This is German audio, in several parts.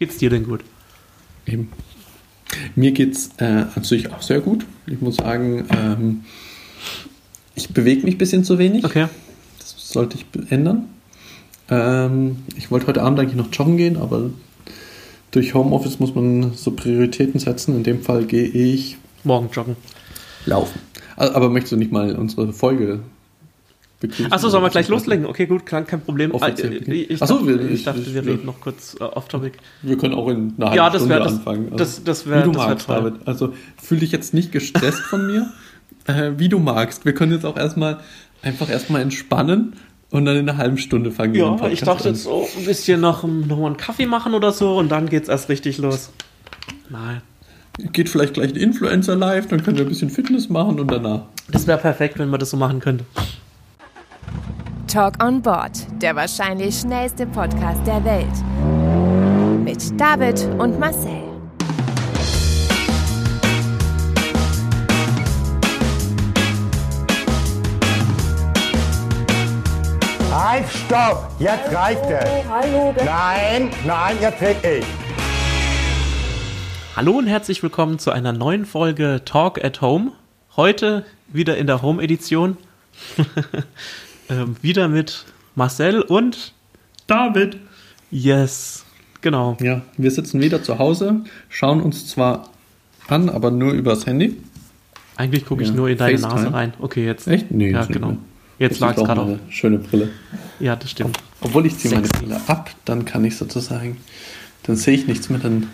geht's dir denn gut? Eben. Mir geht's äh, natürlich auch sehr gut. Ich muss sagen, ähm, ich bewege mich ein bisschen zu wenig. Okay. Das sollte ich ändern. Ähm, ich wollte heute Abend eigentlich noch joggen gehen, aber durch Homeoffice muss man so Prioritäten setzen. In dem Fall gehe ich Morgen joggen. laufen. Aber möchtest du nicht mal unsere Folge? Achso, sollen wir gleich loslegen? Okay, gut, klar, kein Problem. Äh, beginnen. ich, Ach so, dachte, wir- ich ich- dachte, wir reden noch kurz äh, off-topic. Wir können auch in einer halben Ja, das Stunde wär- das- anfangen. Also, das- das wär- wie du wär. David. Also fühl dich jetzt nicht gestresst von mir, äh, wie du magst. Wir können jetzt auch erstmal einfach erstmal entspannen und dann in einer halben Stunde fangen wir Ja, Podcast ich dachte an. jetzt so ein bisschen noch, noch mal einen Kaffee machen oder so und dann geht's erst richtig los. Nein. Geht vielleicht gleich ein Influencer live, dann können wir ein bisschen Fitness machen und danach. Das wäre perfekt, wenn man das so machen könnte. Talk on Board, der wahrscheinlich schnellste Podcast der Welt. Mit David und Marcel. Halt, stopp! Jetzt reicht es! Hallo, Nein, nein, jetzt red ich! Hallo und herzlich willkommen zu einer neuen Folge Talk at Home. Heute wieder in der Home-Edition. ähm, wieder mit Marcel und David! Yes. Genau. Ja, wir sitzen wieder zu Hause, schauen uns zwar an, aber nur übers Handy. Eigentlich gucke ich Ja, nur in deine FaceTime. Nase rein. Okay, jetzt. Echt? Nee, Ja, genau. Jetzt lag es gerade auf. schöne Brille. Ja, das stimmt. Obwohl ich ziehe meine. Brille ab, dann kann ich sozusagen, dann sehe ich nichts mehr, dann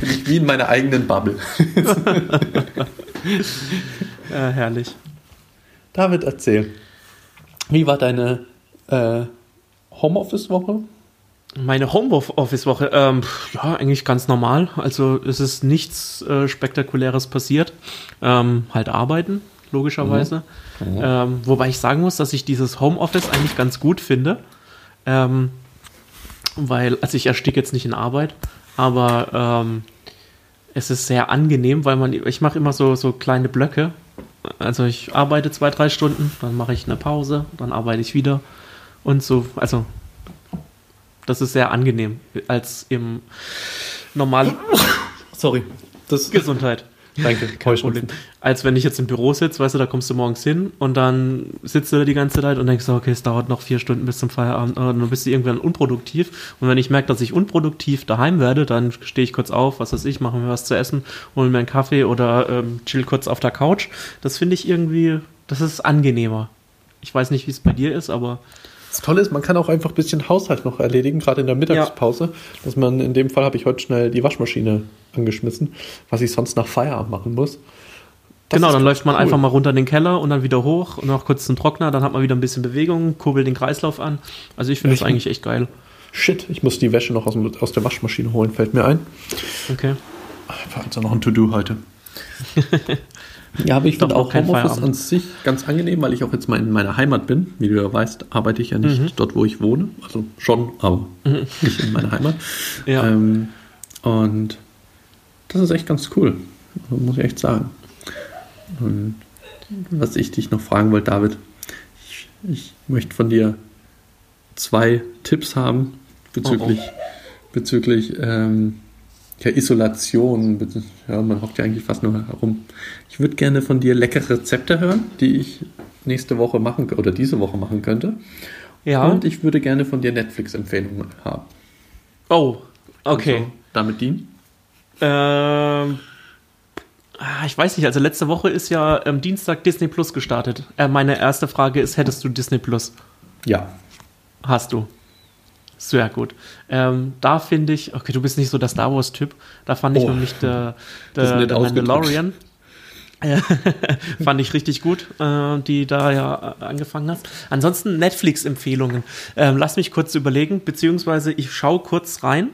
bin ich wie in meiner eigenen Bubble. Ja, herrlich. David, erzähl. Wie war deine äh, Homeoffice-Woche? Meine Homeoffice-Woche, ähm, ja, eigentlich ganz normal. Also es ist nichts äh, Spektakuläres passiert. Ähm, halt arbeiten, logischerweise. Ähm, wobei ich sagen muss, dass ich dieses Homeoffice eigentlich ganz gut finde. Ähm, weil, also ich ersticke jetzt nicht in Arbeit, aber ähm, es ist sehr angenehm, weil man, ich mache immer so, so kleine Blöcke. Also ich arbeite zwei, drei Stunden, dann mache ich eine Pause, dann arbeite ich wieder und so, also das ist sehr angenehm als im normalen Sorry. Das, Gesundheit. Danke, Problem. Als wenn ich jetzt im Büro sitze, weißt du, da kommst du morgens hin und dann sitzt du da die ganze Zeit und denkst, okay, es dauert noch vier Stunden bis zum Feierabend und dann bist du irgendwann unproduktiv. Und wenn ich merke, dass ich unproduktiv daheim werde, dann stehe ich kurz auf, was weiß ich, mache mir was zu essen, hole mir einen Kaffee oder ähm, chill kurz auf der Couch. Das finde ich irgendwie, das ist angenehmer. Ich weiß nicht, wie es bei dir ist, aber Das Tolle ist, man kann auch einfach ein bisschen Haushalt noch erledigen, gerade in der Mittagspause. Dass man, in dem Fall habe ich heute schnell die Waschmaschine angeschmissen, was ich sonst nach Feierabend machen muss. Das genau, dann läuft man cool. einfach mal runter in den Keller und dann wieder hoch und noch kurz zum Trockner, dann hat man wieder ein bisschen Bewegung, kurbelt den Kreislauf an. Also ich finde das eigentlich echt geil. Shit, ich muss die Wäsche noch aus, aus der Waschmaschine holen, fällt mir ein. Okay. War also noch ein To-Do heute. ja, aber ich finde auch Homeoffice an sich ganz angenehm, weil ich auch jetzt mal in meiner Heimat bin. Wie du ja weißt, arbeite ich ja nicht Mhm. dort, wo ich wohne. Also schon, aber nicht in meiner Heimat. Ja. Ähm, und das ist echt ganz cool, muss ich echt sagen. Und was ich dich noch fragen wollte, David, ich, ich möchte von dir zwei Tipps haben bezüglich, bezüglich ähm, ja, Isolation. Ja, man hockt ja eigentlich fast nur herum. Ich würde gerne von dir leckere Rezepte hören, die ich nächste Woche machen oder diese Woche machen könnte. Ja. Und ich würde gerne von dir Netflix-Empfehlungen haben. oh, okay. Also, damit dienen? Ähm, ah, ich weiß nicht, also letzte Woche ist ja ähm, Dienstag Disney Plus gestartet. Äh, meine erste Frage ist, hättest du Disney Plus? Ja. Hast du. Sehr gut. Ähm, da finde ich, okay, du bist nicht so der Star Wars-Typ. Da fand ich Oh. nämlich der, der, der. Mandalorian. Äh, fand ich richtig gut, äh, die da ja äh, angefangen hast. Ansonsten Netflix-Empfehlungen. Ähm, lass mich kurz überlegen, beziehungsweise ich schaue kurz rein.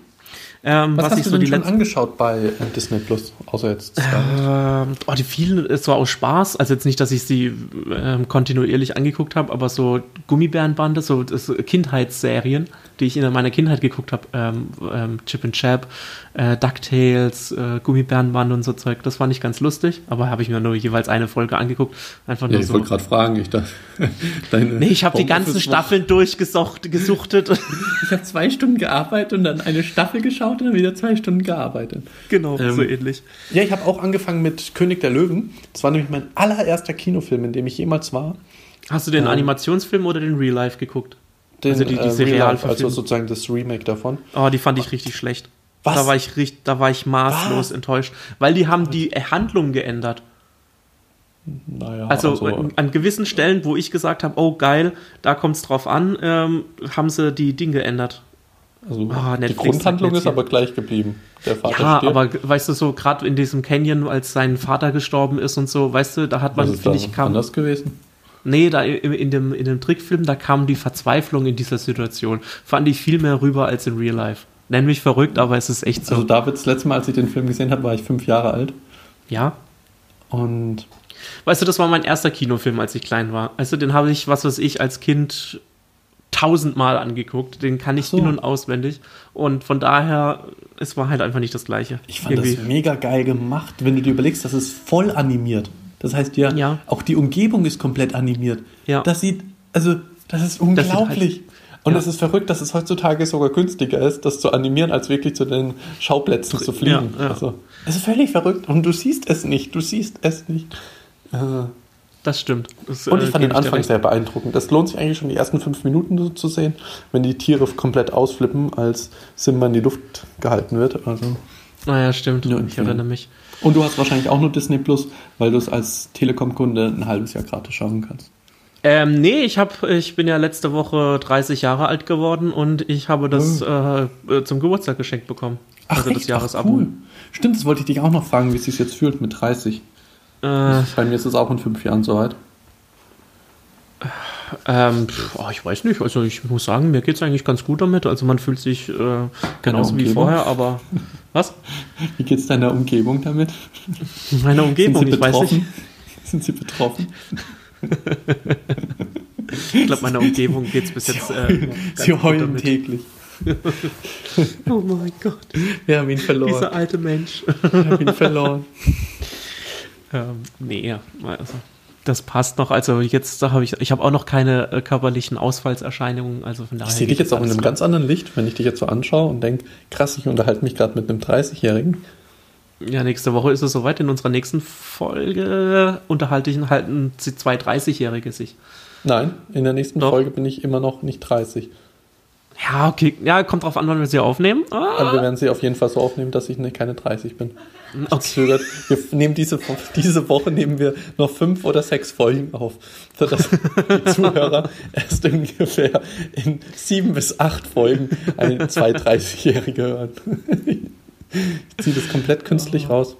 Ähm, Was, was, hast ich du so denn die schon angeschaut bei äh, Disney Plus, außer jetzt Star Wars? Ähm, oh, die vielen, es war aus Spaß, also jetzt nicht, dass ich sie ähm, kontinuierlich angeguckt habe, aber so Gummibärenbande, so das, Kindheitsserien, die ich in meiner Kindheit geguckt habe, ähm, ähm, Chip and Chap, äh, DuckTales, äh, Gummibärenbande und so Zeug, das fand ich ganz lustig, aber habe ich mir nur jeweils eine Folge angeguckt, einfach Ja, nur ich so. wollte gerade fragen, ich dachte, deine Nee, ich habe die ganzen Staffeln durchgesucht, gesuchtet. Ich habe zwei Stunden gearbeitet und dann eine Staffel geschaut und dann wieder zwei Stunden gearbeitet. genau, Ähm, so ähnlich. Ja, ich habe auch angefangen mit König der Löwen. Das war nämlich mein allererster Kinofilm, in dem ich jemals war. Hast du den ähm, Animationsfilm oder den Real Life geguckt? Den, Also die- die äh, Serial- Real Life, also sozusagen das Remake davon. Oh, die fand ich richtig schlecht. Was? Da war ich richtig, da war ich maßlos Was? enttäuscht, weil die haben die Handlung geändert. Naja, Also, an gewissen Stellen, wo ich gesagt habe, oh geil, da kommt es drauf an, ähm, haben sie die Dinge geändert. Also Ah, die Grundhandlung ist aber gleich geblieben. Der Vater ja, stirbt. aber weißt du so, gerade in diesem Canyon, als sein Vater gestorben ist und so, weißt du, da hat man, finde ich, kam. anders gewesen? Nee, da in, in, dem, in dem Trickfilm, da kam die Verzweiflung in dieser Situation. Fand ich viel mehr rüber als in Real Life. Nenn mich verrückt, aber es ist echt so. Also David, das letzte Mal, als ich den Film gesehen habe, war ich fünf Jahre alt. ja. Und Weißt du, das war mein erster Kinofilm, als ich klein war. Also den habe ich, was weiß ich, als Kind tausendmal angeguckt. Den kann ich so. in- und auswendig. Und von daher, es war halt einfach nicht das Gleiche. ich fand das mega geil gemacht, wenn du dir überlegst, das ist voll animiert. Das heißt ja, Ja. auch die Umgebung ist komplett animiert. Ja. Das sieht, also, das ist sieht unglaublich. halt- und ja. es ist verrückt, dass es heutzutage sogar günstiger ist, das zu animieren, als wirklich zu den Schauplätzen zu fliegen. Ja, ja. Also, es ist völlig verrückt und du siehst es nicht, du siehst es nicht. Äh, Das stimmt. Das, Und äh, ich fand gebe den Anfang sehr beeindruckend. Das lohnt sich eigentlich schon die ersten fünf Minuten so zu sehen, wenn die Tiere komplett ausflippen, als Simba in die Luft gehalten wird. Also. Naja, Ah stimmt. Ja, ich erinnere mich. Und du hast wahrscheinlich auch nur Disney Plus, weil du es als Telekom-Kunde ein halbes Jahr gratis schauen kannst. Ähm, nee, ich, hab, ich bin ja letzte Woche 30 Jahre alt geworden und ich habe das äh, äh, zum Geburtstag geschenkt bekommen. also das? Jahresabo. Ach, cool. Stimmt, das wollte ich dich auch noch fragen, wie es sich jetzt fühlt mit 30. Äh, Bei mir ist es auch in fünf Jahren soweit. Ähm, oh, ich weiß nicht. Also ich muss sagen, mir geht es eigentlich ganz gut damit. Also man fühlt sich äh, genauso wie vorher, aber was? Wie geht es deiner Umgebung damit? Meine Umgebung, ich weiß nicht. Sind sie betroffen? Ich glaube, meiner Umgebung geht es bis jetzt. Äh, sie heulen damit. täglich. Oh mein Gott, Wir haben ihn verloren. dieser alte Mensch. Wir haben ihn verloren. Ähm, nee, also das passt noch. Also jetzt habe ich, ich habe auch noch keine äh, körperlichen Ausfallserscheinungen. Also von daher. Ich sehe dich jetzt auch in einem gut. ganz anderen Licht, wenn ich dich jetzt so anschaue und denke, krass, ich unterhalte mich gerade mit einem 30-Jährigen. Ja, nächste Woche ist es soweit. In unserer nächsten Folge unterhalte ich halt ein zwei 30-Jährige sich. Nein, in der nächsten Doch. Folge bin ich immer noch nicht 30. Ja, okay. Ja, kommt drauf an, wann wir sie aufnehmen. Ah, Aber wir werden sie auf jeden Fall so aufnehmen, dass ich ne, keine 30 bin. Okay. Zögert. Wir nehmen diese, diese Woche nehmen wir noch fünf oder sechs Folgen auf, sodass die Zuhörer erst ungefähr in sieben bis acht Folgen eine zwei 30-Jährige hören. Ich ziehe das komplett künstlich raus.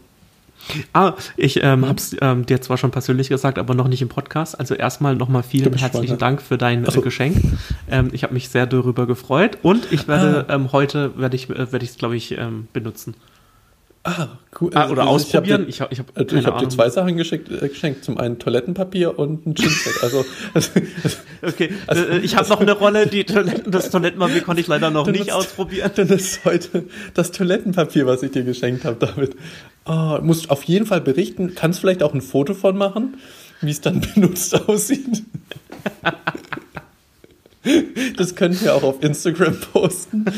Ah, ich ähm, habe es ähm, dir zwar schon persönlich gesagt, aber noch nicht im Podcast. Also erstmal nochmal vielen herzlichen. Dank für dein Ach so. äh, Geschenk. Ähm, ich habe mich sehr darüber gefreut und ich werde ähm, heute werde ich äh, werde ich es glaube ich ähm, benutzen Ah, cool. ah, oder Also ich hab ausprobieren. Ich habe ich habe Also ich habe dir zwei Sachen geschickt, äh, geschenkt. Zum einen Toilettenpapier und ein Chinset. Also, also Okay, äh, ich habe noch eine Rolle. Die Toiletten, das Toilettenpapier konnte ich leider noch nicht ist- ausprobieren. dann ist heute das Toilettenpapier, was ich dir geschenkt habe, David. Oh, musst auf jeden Fall berichten. Kannst vielleicht auch ein Foto von machen, wie es dann benutzt aussieht. Das können wir auch auf Instagram posten.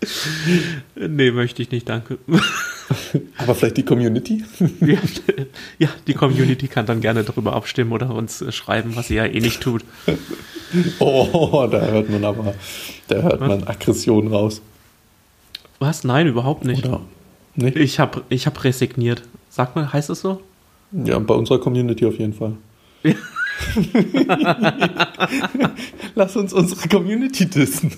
Nee, möchte ich nicht, danke. Aber vielleicht die Community. Ja, ja, die Community kann dann gerne darüber abstimmen oder uns schreiben, was sie ja eh nicht tut. Oh, da hört man aber, da hört man Aggression raus. Was? Nein, überhaupt nicht. Oder? Nicht? Ich habe ich hab resigniert. Sagt man, heißt es so? Ja, bei unserer Community auf jeden Fall. Lass uns unsere Community dissen.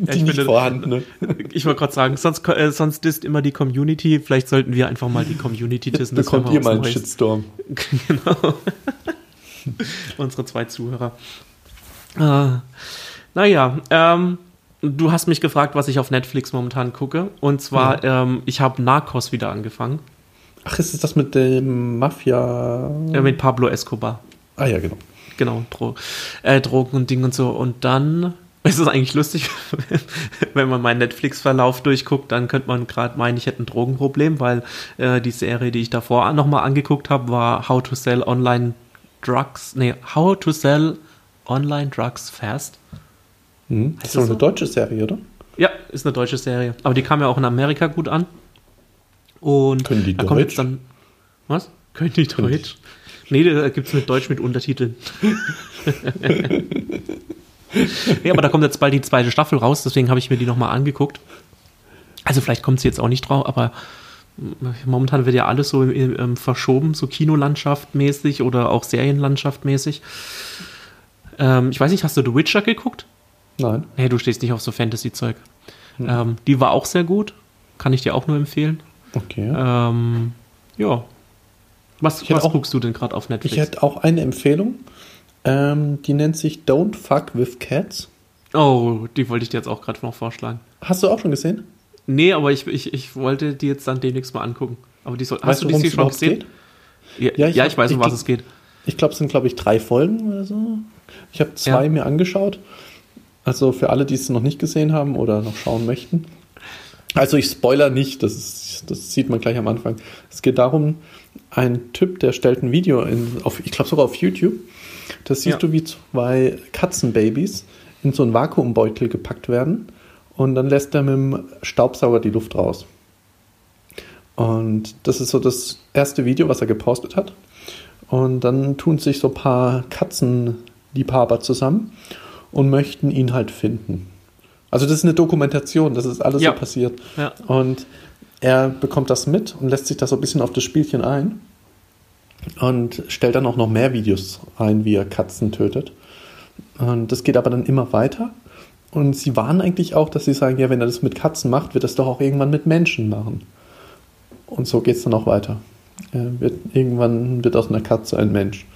Ja, die ich nicht finde- vorhandene. Ich wollte gerade sagen, sonst, äh, sonst disst immer die Community. Vielleicht sollten wir einfach mal die Community dissen. das bekommt wäre ihr mal einen. Shitstorm. genau. Unsere zwei Zuhörer. Ah, Naja, ähm, du hast mich gefragt, was ich auf Netflix momentan gucke. Und zwar, ähm, ich habe Narcos wieder angefangen. Ach, ist es das mit dem Mafia? Äh, mit Pablo Escobar. Ah ja, genau. Genau, Dro äh, Drogen und Ding und so. Und dann ist es eigentlich lustig, wenn man meinen Netflix-Verlauf durchguckt, dann könnte man gerade meinen, ich hätte ein Drogenproblem, weil äh, die Serie, die ich davor nochmal angeguckt habe, war How to Sell Online Drugs, nee, How to Sell Online Drugs Fast. Hm. Das ist doch das eine so? deutsche Serie, oder? Ja, ist eine deutsche Serie. Aber die kam ja auch in Amerika gut an. Und Können die da kommt Deutsch? jetzt dann. Was? Können die Können die- Deutsch? Nee, da gibt es mit Deutsch mit Untertiteln. ja, aber da kommt jetzt bald die zweite Staffel raus, deswegen habe ich mir die nochmal angeguckt. Also vielleicht kommt sie jetzt auch nicht drauf, aber momentan wird ja alles so im, verschoben, so Kinolandschaft mäßig oder auch Serienlandschaft mäßig. Ähm, ich weiß nicht, hast du The Witcher geguckt? Nein. Nee, du stehst nicht auf so Fantasy-Zeug. Hm. Ähm, die war auch sehr gut. Kann ich dir auch nur empfehlen. Okay. Ähm, ja. Was, was auch- guckst du denn gerade auf Netflix? Ich hätte auch eine Empfehlung. Ähm, die nennt sich Don't Fuck with Cats. oh, die wollte ich dir jetzt auch gerade noch vorschlagen. Hast du auch schon gesehen? Nee, aber ich, ich, ich wollte die jetzt dann demnächst mal angucken. Aber die soll, hast Weißt du du, die schon gesehen? Ja, Ja, ja, ich ich, hab- weiß, um ich- was es geht. Ich glaube, es sind, glaube ich, drei Folgen oder so. Ich habe zwei Ja. mir angeschaut. Also für alle, die es noch nicht gesehen haben oder noch schauen möchten. Also ich spoiler nicht, das, ist, das sieht man gleich am Anfang. Es geht darum, ein Typ, der stellt ein Video in, auf, ich glaube sogar auf YouTube. Das siehst Ja. du, wie zwei Katzenbabys in so einen Vakuumbeutel gepackt werden und dann lässt er mit dem Staubsauger die Luft raus. Und das ist so das erste Video, was er gepostet hat. Und dann tun sich so ein paar Katzenliebhaber zusammen und möchten ihn halt finden. Also das ist eine Dokumentation, das ist alles Ja. so passiert. Ja. Und er bekommt das mit und lässt sich da so ein bisschen auf das Spielchen ein und stellt dann auch noch mehr Videos ein, wie er Katzen tötet. Und das geht aber dann immer weiter. Und sie warnen eigentlich auch, dass sie sagen, ja, wenn er das mit Katzen macht, wird er es doch auch irgendwann mit Menschen machen. Und so geht es dann auch weiter. Er wird, irgendwann wird aus einer Katze ein Mensch.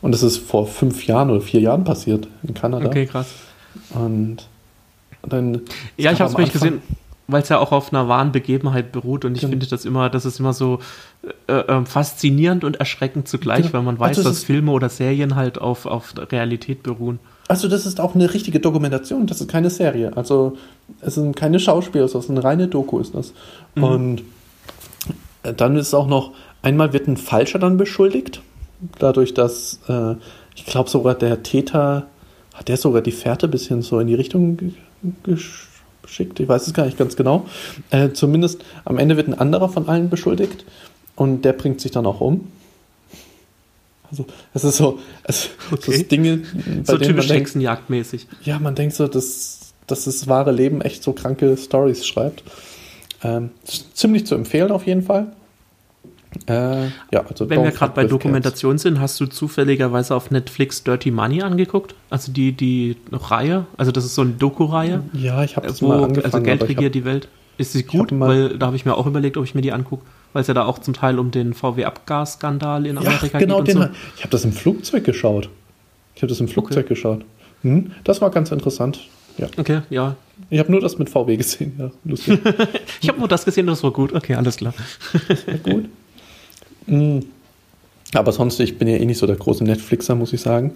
Und das ist vor fünf Jahren oder vier Jahren passiert in Kanada. Okay, krass. Und dann. Ja, ich habe es Anfang- gesehen, weil es ja auch auf einer wahren Begebenheit beruht und ich Genau. finde das immer, das ist immer so äh, äh, faszinierend und erschreckend zugleich, Genau. weil man weiß, Also es dass Filme oder Serien halt auf, auf Realität beruhen. Also das ist auch eine richtige Dokumentation, das ist keine Serie. Also es sind keine Schauspieler, es ist eine reine Doku ist das. Mhm. Und äh, dann ist auch noch, einmal wird ein Falscher dann beschuldigt, dadurch, dass äh, ich glaube sogar der Täter, hat der sogar die Fährte ein bisschen so in die Richtung ge- gesch- geschickt, ich weiß es gar nicht ganz genau. Äh, zumindest am Ende wird ein anderer von allen beschuldigt und der bringt sich dann auch um. Also es ist so, es Okay. so Dinge, bei so denen man typisch denkt, ja, man denkt so, dass, dass das wahre Leben echt so kranke Stories schreibt. Ähm, ziemlich zu empfehlen auf jeden Fall. Äh, ja, also Wenn wir gerade bei Dokumentation sind, hast du zufälligerweise auf Netflix Dirty Money angeguckt? Also die, die Reihe? Also das ist so eine Doku-Reihe. Ja, ich habe das wo mal angefangen. also Geld regiert die Welt. Ist sie gut? Weil da habe ich mir auch überlegt, ob ich mir die angucke. Weil es ja da auch zum Teil um den VW-Abgasskandal in hab, ja, Amerika genau, geht den, so. ich habe das im Flugzeug geschaut. Ich habe das im Flugzeug geschaut. Hm, das war ganz interessant. Ja, Okay, ja. ich habe nur das mit VW gesehen. Ja, lustig. Ich habe nur das gesehen, das war gut. Okay, alles klar. gut. Mm. Aber sonst, ich bin ja eh nicht so der große Netflixer, muss ich sagen.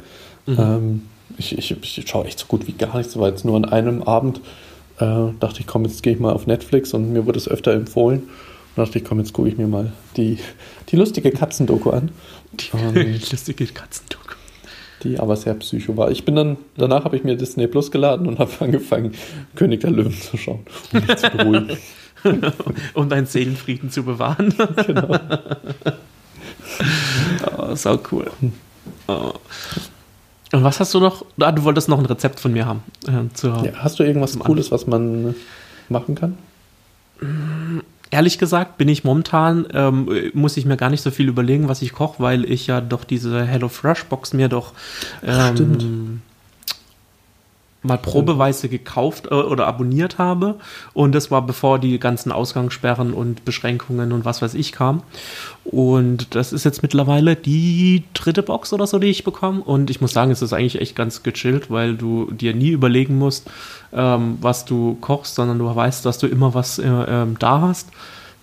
Mhm. Ähm, ich, ich, ich schaue echt so gut wie gar nichts, weil jetzt nur an einem Abend äh, dachte ich, komm, jetzt gehe ich mal auf Netflix und mir wurde es öfter empfohlen. Und dachte ich, komm, jetzt gucke ich mir mal die, die lustige Katzendoku an. Und Lustige Katzendoku. die aber sehr psycho war. Ich bin dann, danach habe ich mir Disney Plus geladen und habe angefangen, König der Löwen zu schauen, um mich zu beruhigen. um deinen Seelenfrieden zu bewahren. genau. oh, sau cool. Oh. Und was hast du noch? Ah, du wolltest noch ein Rezept von mir haben. Äh, zur, Ja, hast du irgendwas Cooles, was man machen kann? Ehrlich gesagt bin ich momentan, ähm, muss ich mir gar nicht so viel überlegen, was ich koche, weil ich ja doch diese Hello Fresh Box mir doch ähm, mal probeweise gekauft äh, oder abonniert habe. Und das war bevor die ganzen Ausgangssperren und Beschränkungen und was weiß ich kam. Und das ist jetzt mittlerweile die dritte Box oder so, die ich bekomme. Und ich muss sagen, es ist eigentlich echt ganz gechillt, weil du dir nie überlegen musst, ähm, was du kochst, sondern du weißt, dass du immer was äh, ähm, da hast,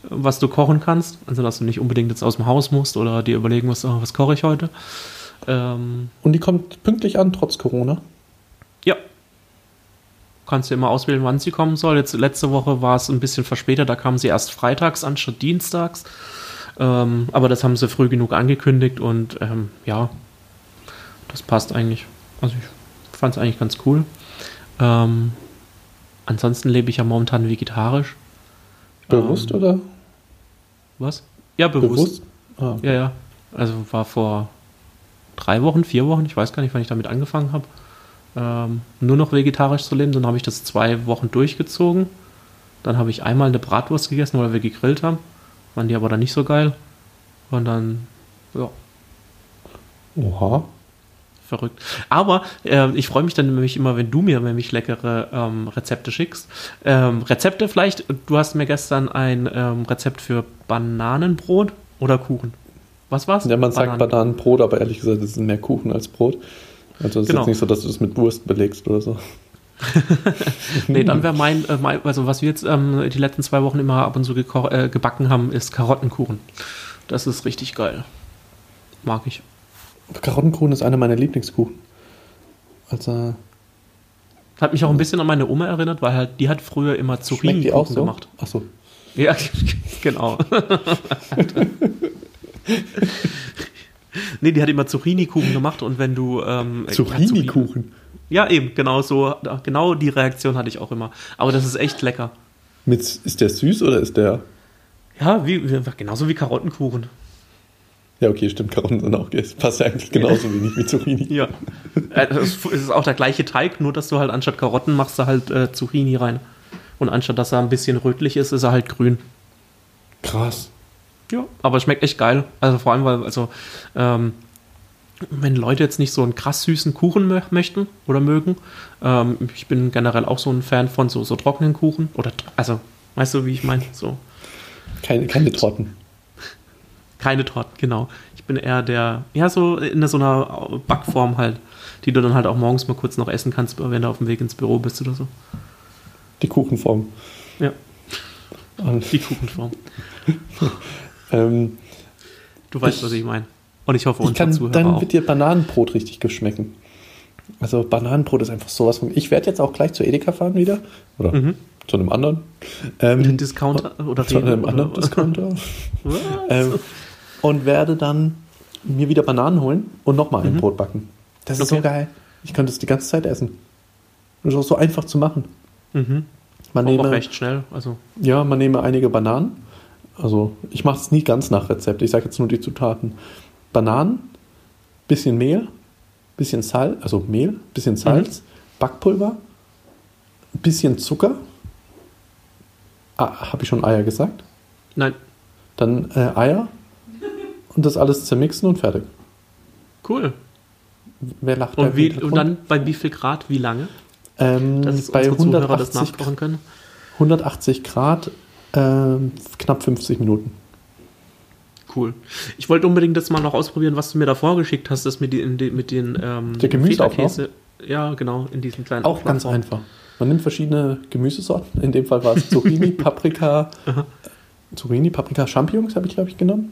was du kochen kannst. Also, dass du nicht unbedingt jetzt aus dem Haus musst oder dir überlegen musst, oh, was koche ich heute. Ähm, Und die kommt pünktlich an, trotz Corona. ja. Kannst du immer auswählen, wann sie kommen soll. Jetzt letzte Woche war es ein bisschen verspätet, da kam sie erst freitags anstatt dienstags. Ähm, aber das haben sie früh genug angekündigt und ähm, ja, das passt eigentlich. Also ich fand es eigentlich ganz cool. Ähm, ansonsten lebe ich ja momentan vegetarisch. Bewusst Ähm, oder? Was? Ja, bewusst. Bewusst? Ah, Ja, ja. Also war vor drei Wochen, vier Wochen, ich weiß gar nicht, wann ich damit angefangen habe, ähm, nur noch vegetarisch zu leben. Dann habe ich das zwei Wochen durchgezogen. Dann habe ich einmal eine Bratwurst gegessen, weil wir gegrillt haben. Waren die aber dann nicht so geil. Und dann, ja, Oha. verrückt. Aber äh, ich freue mich dann nämlich immer, wenn du mir nämlich leckere ähm, Rezepte schickst. Ähm, Rezepte vielleicht, du hast mir gestern ein ähm, Rezept für Bananenbrot oder Kuchen. Was war's? Ja, man sagt Bananen- Bananenbrot, aber ehrlich gesagt, es ist mehr Kuchen als Brot. Also es ist Genau. jetzt nicht so, dass du das mit Wurst belegst oder so. Nee, dann wäre mein, äh, mein, also was wir jetzt ähm, die letzten zwei Wochen immer ab und zu äh, gebacken haben, ist Karottenkuchen. Das ist richtig geil. Mag ich. Karottenkuchen ist einer meiner Lieblingskuchen. Also, Hat mich auch ein bisschen an meine Oma erinnert, weil halt die hat früher immer schmeckt die auch Zucchini-Kuchen so? gemacht. Achso. Ja, genau. nee, die hat immer Zucchini-Kuchen gemacht und wenn du ähm, Zucchini-Kuchen. Ja, eben, genau so. Genau die Reaktion hatte ich auch immer. Aber das ist echt lecker. Mit, ist der süß oder ist der. Ja, wie, wie, genauso wie Karottenkuchen. Ja, okay, stimmt, Karotten sind auch. Es passt ja eigentlich genauso wenig wie Zucchini. Ja. Äh, Es ist auch der gleiche Teig, nur dass du halt anstatt Karotten machst du halt äh, Zucchini rein. Und anstatt dass er ein bisschen rötlich ist, ist er halt grün. Krass. Ja. Aber es schmeckt echt geil. Also vor allem, weil, also, ähm, wenn Leute jetzt nicht so einen krass süßen Kuchen mö möchten oder mögen, ähm, ich bin generell auch so ein Fan von so, so trockenen Kuchen. Oder, also, weißt du, wie ich meine? So. Keine, keine Torten. Keine Torten, genau. Ich bin eher der, ja, so in so einer Backform halt, die du dann halt auch morgens mal kurz noch essen kannst, wenn du auf dem Weg ins Büro bist oder so. Die Kuchenform. Ja, Und, die Kuchenform. ähm, Du weißt, Ich- was ich meine. Und ich hoffe, ich unsere kann, Zuhörer dann auch. wird dir Bananenbrot richtig geschmecken. Also Bananenbrot ist einfach sowas von. Ich werde jetzt auch gleich zu Edeka fahren wieder. Oder Mhm. zu einem anderen. Ähm, Den Discounter oder zu einem anderen oder- Discounter. Ähm, und werde dann mir wieder Bananen holen und nochmal ein Brot backen. Das ist Mhm. Okay. so geil. Ich könnte es die ganze Zeit essen. Das ist auch so einfach zu machen. Mhm. Man Auch nehme, recht schnell. Also, ja, man nehme einige Bananen. Also ich mache es nie ganz nach Rezept. Ich sage jetzt nur die Zutaten. Bananen, bisschen Mehl, bisschen Salz, also Mehl, bisschen Salz, Backpulver, bisschen Zucker. Ah, Habe ich schon Eier gesagt? nein, Dann äh, Eier und das alles zermixen und fertig. cool. Wer lacht Und, wie, und dann bei wie viel Grad, wie lange? ähm, bei unsere Zuhörer das 180, nachkochen können. 180 Grad ähm, knapp 50 Minuten. Cool. Ich wollte unbedingt das mal noch ausprobieren, was du mir da vorgeschickt hast, das mit, die, die, mit den ähm, Der Gemüseauflauf? Ja, genau, in diesem kleinen Auch ganz Auflauf. einfach. Man nimmt verschiedene Gemüsesorten. In dem Fall war es Zucchini, Paprika, Zucchini, Paprika, Champignons habe ich, glaube ich, genommen.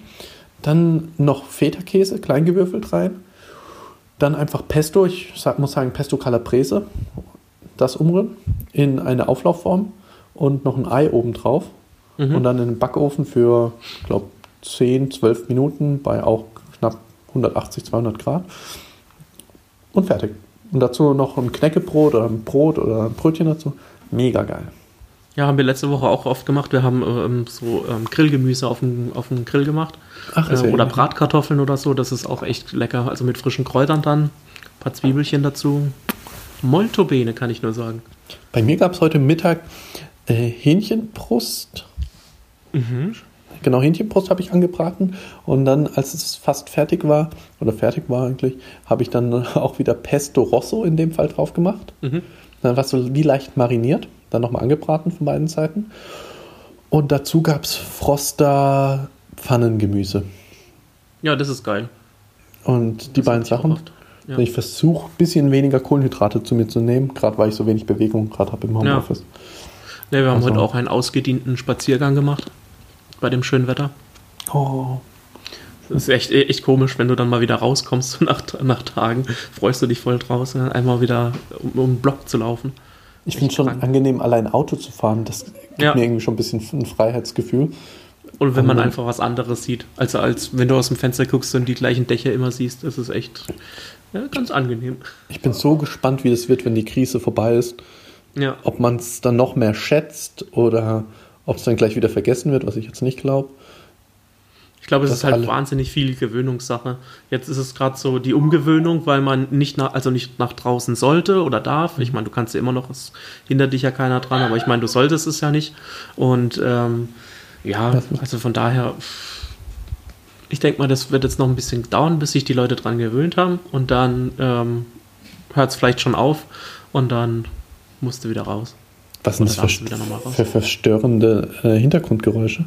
Dann noch Feta-Käse, kleingewürfelt rein. Dann einfach Pesto, ich sag, muss sagen Pesto Calabrese, das umrühren in eine Auflaufform und noch ein Ei oben drauf. Mhm. Und dann in den Backofen für, ich glaube, 10, 12 Minuten bei auch knapp 180, 200 Grad. Und fertig. Und dazu noch ein Knäckebrot oder ein Brot oder ein Brötchen dazu. Mega geil. Ja, haben wir letzte Woche auch oft gemacht. Wir haben ähm, so ähm, Grillgemüse auf dem, auf dem Grill gemacht. Ach, äh, oder. Bratkartoffeln oder so. Das ist auch echt lecker. Also mit frischen Kräutern dann. Ein paar Zwiebelchen dazu. Molto bene, kann ich nur sagen. Bei mir gab es heute Mittag äh, Hähnchenbrust. Genau, Hähnchenbrust habe ich angebraten. Und dann, als es fast fertig war, oder fertig war eigentlich, habe ich dann auch wieder Pesto Rosso in dem Fall drauf gemacht. Mhm. Dann war es so wie leicht mariniert, dann nochmal angebraten von beiden Seiten. Und dazu gab es Froster Pfannengemüse. Ja, das ist geil. Und die Das beiden ich auch Sachen. Ja. Ich versuche ein bisschen weniger Kohlenhydrate zu mir zu nehmen, gerade weil ich so wenig Bewegung gerade habe im Homeoffice. Ne, wir haben Also- heute auch einen ausgedienten Spaziergang gemacht. Bei dem schönen Wetter. Oh, Das ist echt, echt komisch, wenn du dann mal wieder rauskommst nach, nach Tagen. Freust du dich voll draußen, einmal wieder um, um den Block zu laufen. ich finde es schon krank. angenehm, allein Auto zu fahren. Das gibt Ja. mir irgendwie schon ein bisschen ein Freiheitsgefühl. Und wenn man Mhm. einfach was anderes sieht. Also als wenn du aus dem Fenster guckst und die gleichen Dächer immer siehst, ist es echt ja, ganz angenehm. Ich bin so gespannt, wie das wird, wenn die Krise vorbei ist. Ja. Ob man es dann noch mehr schätzt oder ob es dann gleich wieder vergessen wird, was ich jetzt nicht glaube. Ich glaube, es ist halt alle- wahnsinnig viel Gewöhnungssache. Jetzt ist es gerade so die Umgewöhnung, weil man nicht nach, also nicht nach draußen sollte oder darf. Ich meine, du kannst ja immer noch, es hindert dich ja keiner dran, aber ich meine, du solltest es ja nicht. Und ähm, ja, also von daher, ich denke mal, das wird jetzt noch ein bisschen dauern, bis sich die Leute dran gewöhnt haben und dann ähm, hört es vielleicht schon auf und dann musst du wieder raus. Was sind das für, für verstörende äh, Hintergrundgeräusche?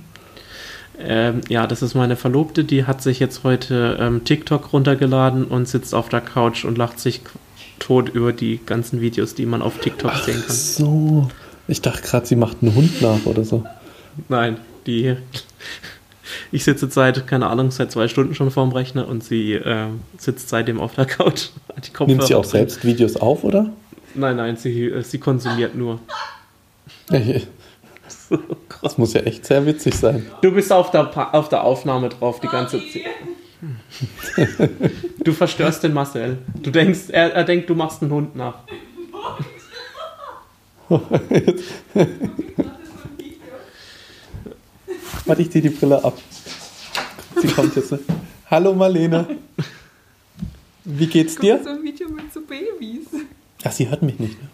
Ähm, ja, das ist meine Verlobte, die hat sich jetzt heute ähm, TikTok runtergeladen und sitzt auf der Couch und lacht sich tot über die ganzen Videos, die man auf TikTok sehen kann. So. Ich dachte gerade, sie macht einen Hund nach oder so. Nein, die. Ich sitze seit, keine Ahnung, seit zwei Stunden schon vorm Rechner und sie ähm, sitzt seitdem auf der Couch. Nimmt sie auch selbst Videos auf, oder? Nein, nein, sie, äh, sie konsumiert nur. Das muss ja echt sehr witzig sein. Du bist auf der, Pa- auf der Aufnahme drauf die ganze Zeit. Du verstörst den Marcel. Du denkst, er, er denkt, du machst einen Hund nach. Warte, ich zieh die Brille ab. Sie kommt jetzt. Hallo Marlene. Wie geht's dir? So ein Video mit so Babys. Ach, sie hört mich nicht. Ne?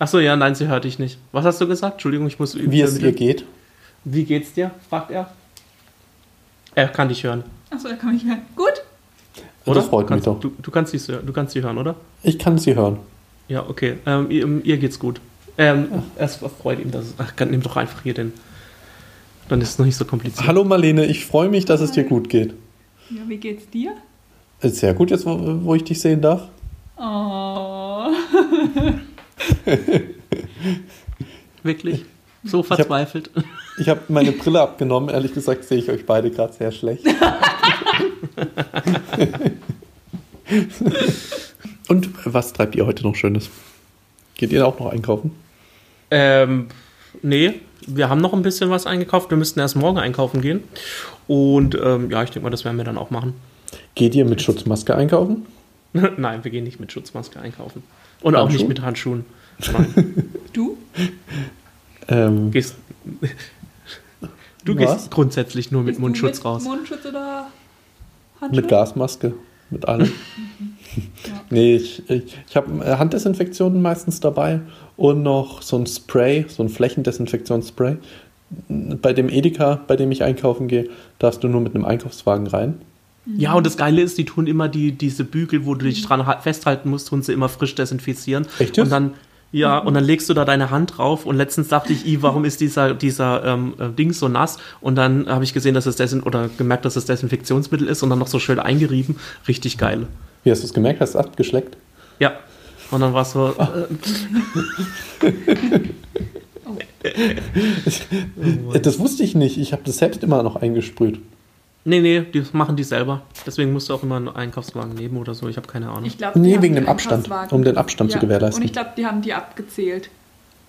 Achso, ja, nein, sie hört dich nicht. Was hast du gesagt? Entschuldigung, ich muss üben. Wie es ihr geht? Wie geht's dir? fragt er. Er kann dich hören. Achso, da kann ich hören. Gut. Oder? Das freut kannst, mich doch. Du, du, kannst sie, du kannst sie hören, oder? Ich kann sie hören. Ja, okay. Ähm, ihr, ihr geht's gut. Ähm, es freut ihm, dass es. Ach, nimm doch einfach hier den. Dann ist es noch nicht so kompliziert. Hallo Marlene, ich freue mich, dass es dir gut geht. Ja, wie geht's dir? Sehr gut, jetzt wo, wo ich dich sehen darf. Oh. Wirklich? So verzweifelt. Ich habe meine Brille abgenommen. Ehrlich gesagt sehe ich euch beide gerade sehr schlecht. Und was treibt ihr heute noch Schönes? Geht ihr auch noch einkaufen? Ähm, nee, wir haben noch ein bisschen was eingekauft. Wir müssten erst morgen einkaufen gehen. Und ähm, ja, ich denke mal, das werden wir dann auch machen. Geht ihr mit Schutzmaske einkaufen? Nein, wir gehen nicht mit Schutzmaske einkaufen. Und auch nicht mit Handschuhen. Nein, Du? Ähm, gehst, du Was? gehst grundsätzlich nur mit du Mundschutz mit raus. Mundschutz oder Handschuhe? mit Gasmaske, mit allem. Ja. Nee, ich, ich, ich habe Handdesinfektionen meistens dabei und noch so ein Spray, so ein Flächendesinfektionsspray. Bei dem Edeka, bei dem ich einkaufen gehe, darfst du nur mit einem Einkaufswagen rein. Ja, und das Geile ist, die tun immer die, diese Bügel, wo du dich dran ha- festhalten musst, tun sie immer frisch desinfizieren. Echt jetzt? Und dann, ja, und dann legst du da deine Hand drauf und letztens dachte ich, i, warum ist dieser, dieser ähm, äh, Ding so nass? Und dann habe ich gesehen, dass es Desin oder gemerkt, dass es Desinfektionsmittel ist und dann noch so schön eingerieben. Richtig geil. Wie hast du es gemerkt? Hast du es abgeschleckt? Ja. Und dann war es so, äh, Äh, Das wusste ich nicht. Ich habe das selbst immer noch eingesprüht. Nee, nee, die machen die selber. Deswegen musst du auch immer einen Einkaufswagen nehmen oder so. Ich habe keine Ahnung. Ich glaub, Nee, wegen dem Abstand, um den Abstand zu gewährleisten. Und ich glaube, die haben die abgezählt.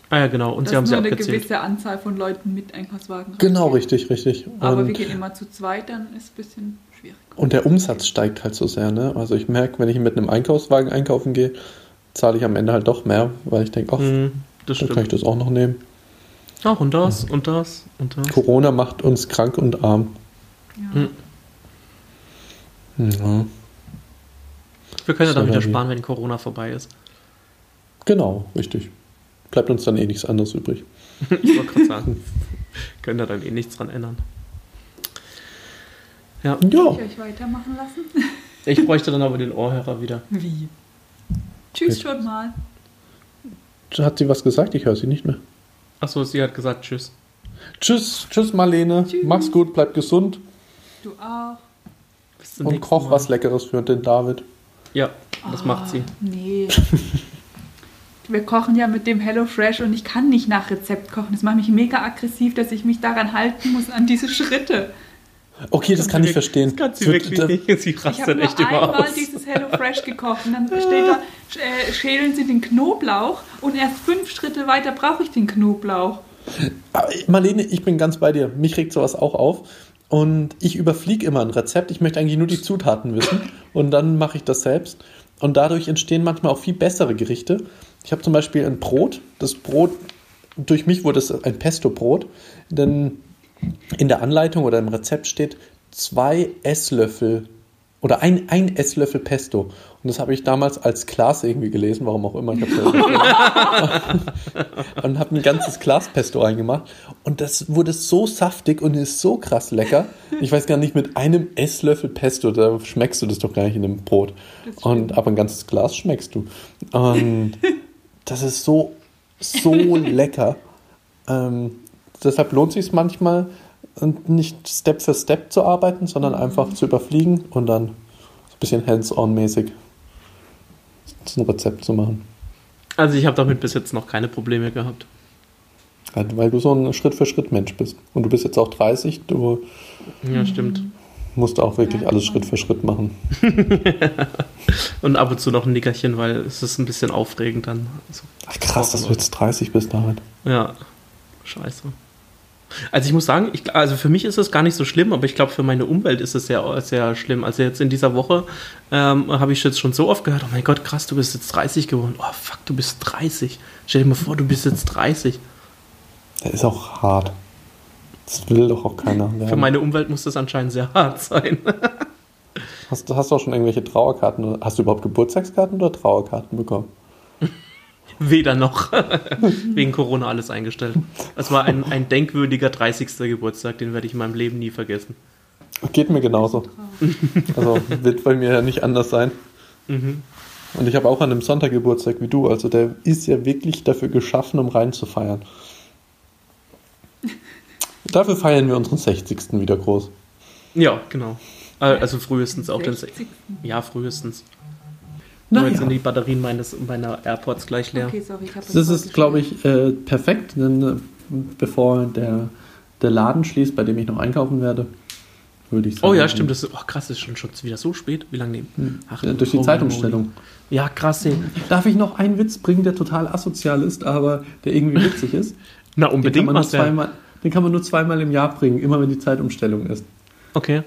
ah ja, genau. Und Dass sie haben sie nur eine abgezählt. gewisse Anzahl von Leuten mit Einkaufswagen Genau, richtig, richtig. Aber wir Und, gehen immer zu zweit, dann ist es ein bisschen schwierig. und der Umsatz steigt halt so sehr. Ne? Also ich merke, wenn ich mit einem Einkaufswagen einkaufen gehe, zahle ich am Ende halt doch mehr, weil ich denke, ach, Mhm, das dann kann ich stimmt. das auch noch nehmen. Ach, und das, und das, und das. Corona macht uns krank und arm. Ja. Mhm. Ja, Wir können ja dann wieder sparen, wenn Corona vorbei ist. genau, richtig. Bleibt uns dann eh nichts anderes übrig. Ich wollte gerade sagen, können da dann eh nichts dran ändern. Ja, Ja, Soll ich euch weitermachen lassen? ich bräuchte dann aber den Ohrhörer wieder. Wie? Tschüss schon mal. hat sie was gesagt? Ich höre sie nicht mehr. Achso, sie hat gesagt Tschüss. Tschüss, tschüss Marlene. Tschüss. Mach's gut, bleib gesund Du auch. Bis zum und koch Mal. was Leckeres für den David. Ja, das macht sie. Nee. Wir kochen ja mit dem HelloFresh und ich kann nicht nach Rezept kochen. Das macht mich mega aggressiv, dass ich mich daran halten muss, an diese Schritte. Okay, das kann ich verstehen. Das kann sie wirklich da- nicht. Sie Ich habe rastet echt immer einmal aus. dieses HelloFresh gekocht und dann steht da, äh, schälen Sie den Knoblauch und erst fünf Schritte weiter brauche ich den Knoblauch. Aber, Marlene, ich bin ganz bei dir. Mich regt sowas auch auf. Und ich überfliege immer ein Rezept. Ich möchte eigentlich nur die Zutaten wissen. Und dann mache ich das selbst. Und dadurch entstehen manchmal auch viel bessere Gerichte. Ich habe zum Beispiel ein Brot. Das Brot, durch mich wurde es ein Pesto-Brot. Denn in der Anleitung oder im Rezept steht zwei Esslöffel oder ein, ein Esslöffel Pesto. Und das habe ich damals als Glas irgendwie gelesen, warum auch immer. Ich hab's ja und habe ein ganzes Glas Pesto reingemacht. Und das wurde so saftig und ist so krass lecker. Ich weiß gar nicht, mit einem Esslöffel Pesto, da schmeckst du das doch gar nicht in einem Brot. Und aber ein ganzes Glas schmeckst du. Und das ist so, so lecker. Ähm, deshalb lohnt sich manchmal, und nicht Step für Step zu arbeiten, sondern einfach zu überfliegen und dann so ein bisschen hands-on-mäßig ein Rezept zu machen. Also ich habe damit bis jetzt noch keine Probleme gehabt. Halt, Weil du so ein Schritt-für-Schritt-Mensch bist. Und du bist jetzt auch 30, du Ja, stimmt. musst auch wirklich alles Schritt für Schritt machen. Und ab und zu noch ein Nickerchen, weil es ist ein bisschen aufregend dann. Also, Ach krass, dass du jetzt 30 bist, David. ja, scheiße. Also ich muss sagen, ich, also für mich ist es gar nicht so schlimm, aber ich glaube für meine Umwelt ist es sehr, sehr schlimm. Also jetzt in dieser Woche ähm, habe ich jetzt schon so oft gehört, oh mein Gott, krass, du bist jetzt 30 geworden. Oh fuck, du bist 30. Stell dir mal vor, du bist jetzt 30. Der ist auch hart. Das will doch auch keiner. werden. Für meine Umwelt muss das anscheinend sehr hart sein. hast, du- hast du auch schon irgendwelche Trauerkarten? Hast du überhaupt Geburtstagskarten oder Trauerkarten bekommen? Weder noch. Wegen Corona alles eingestellt. Es war ein, ein denkwürdiger 30. Geburtstag, den werde ich in meinem Leben nie vergessen. Geht mir genauso. Also wird bei mir ja nicht anders sein. Mhm. Und ich habe auch an einem Sonntag Geburtstag wie du. Also der ist ja wirklich dafür geschaffen, um reinzufeiern. Dafür feiern wir unseren 60. wieder groß. Ja, genau. Äh, Also frühestens auch den. 60. Ja, frühestens. Nur jetzt ja. sind die Batterien meines, meiner AirPods gleich leer. Okay, sorry, ich habe Das ist, glaube ich, äh, perfekt, denn äh, bevor der, der Laden schließt, bei dem ich noch einkaufen werde, würde ich sagen. Oh ja, stimmt. Das ist, oh, krass, ist schon, schon wieder so spät. Wie lange nehmen? Ach, äh, durch die holy Zeitumstellung. Ja, krass. ey. Darf ich noch einen Witz bringen, der total asozial ist, aber der irgendwie witzig ist? Na, Den kann, unbedingt man nur zweimal, den kann man nur zweimal im Jahr bringen, immer wenn die Zeitumstellung ist. Okay.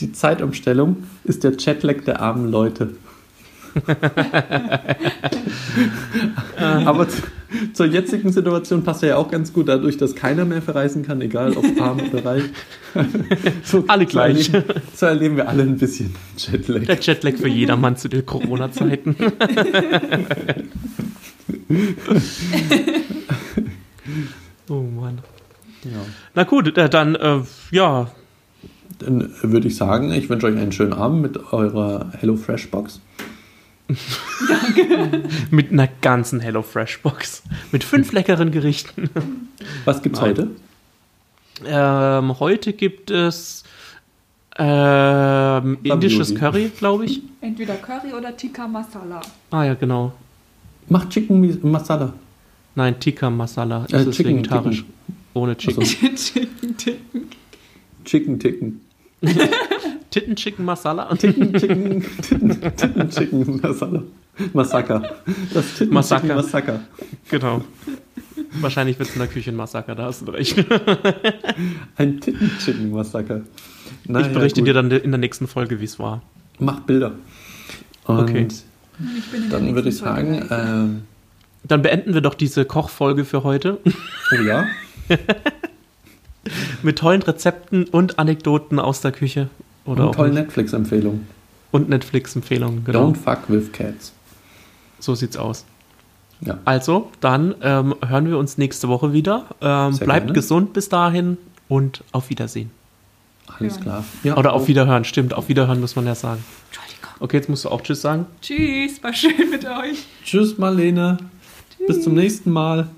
Die Zeitumstellung ist der Jetlag der armen Leute. Aber zu, zur jetzigen Situation passt er ja auch ganz gut, dadurch, dass keiner mehr verreisen kann, egal ob arm oder reich. So, Alle gleich. So erleben, so erleben wir alle ein bisschen Jetlag. Der Jetlag für jedermann zu den Corona-Zeiten. oh Mann. Ja. Na gut, äh, dann, äh, ja, Dann würde ich sagen, ich wünsche euch einen schönen Abend mit eurer HelloFresh-Box. Mit einer ganzen HelloFresh-Box. Mit fünf leckeren Gerichten. Was gibt's Nein. heute? Ähm, heute gibt es ähm, indisches. Curry, glaube ich. Entweder Curry oder Tikka Masala. Ah ja, genau. Macht Chicken Masala. Nein, Tikka Masala. Äh, Das ist Chicken, vegetarisch. Chicken. Ohne Chicken. Chicken Ticken. Chicken Ticken. Titten Chicken Masala. Chicken, Chicken, Titten, Titten Chicken Masala. Massaker. Das Titten Massaker. Chicken Massaker. genau. Wahrscheinlich wird es in der Küche ein Massaker, da hast du recht. Ein Titten Chicken Massaker. ich berichte dir dann in der nächsten Folge, wie es war. Mach Bilder. Und Okay. Dann würde ich sagen, ähm, Dann beenden wir doch diese Kochfolge für heute oh ja, mit tollen Rezepten und Anekdoten aus der Küche. Oder und tolle. Netflix-Empfehlung. und Netflix-Empfehlungen. Genau. Don't fuck with cats. So sieht's aus. Ja. Also, dann ähm, hören wir uns nächste Woche wieder. Ähm, bleibt gerne. gesund bis dahin und auf Wiedersehen. Alles Hören. klar. Ja, Oder auf Wiederhören, stimmt. Auf Wiederhören muss man ja sagen. Entschuldigung. Okay, jetzt musst du auch Tschüss sagen. Tschüss, war schön mit euch. Tschüss, Marlene. Tschüss. Bis zum nächsten Mal.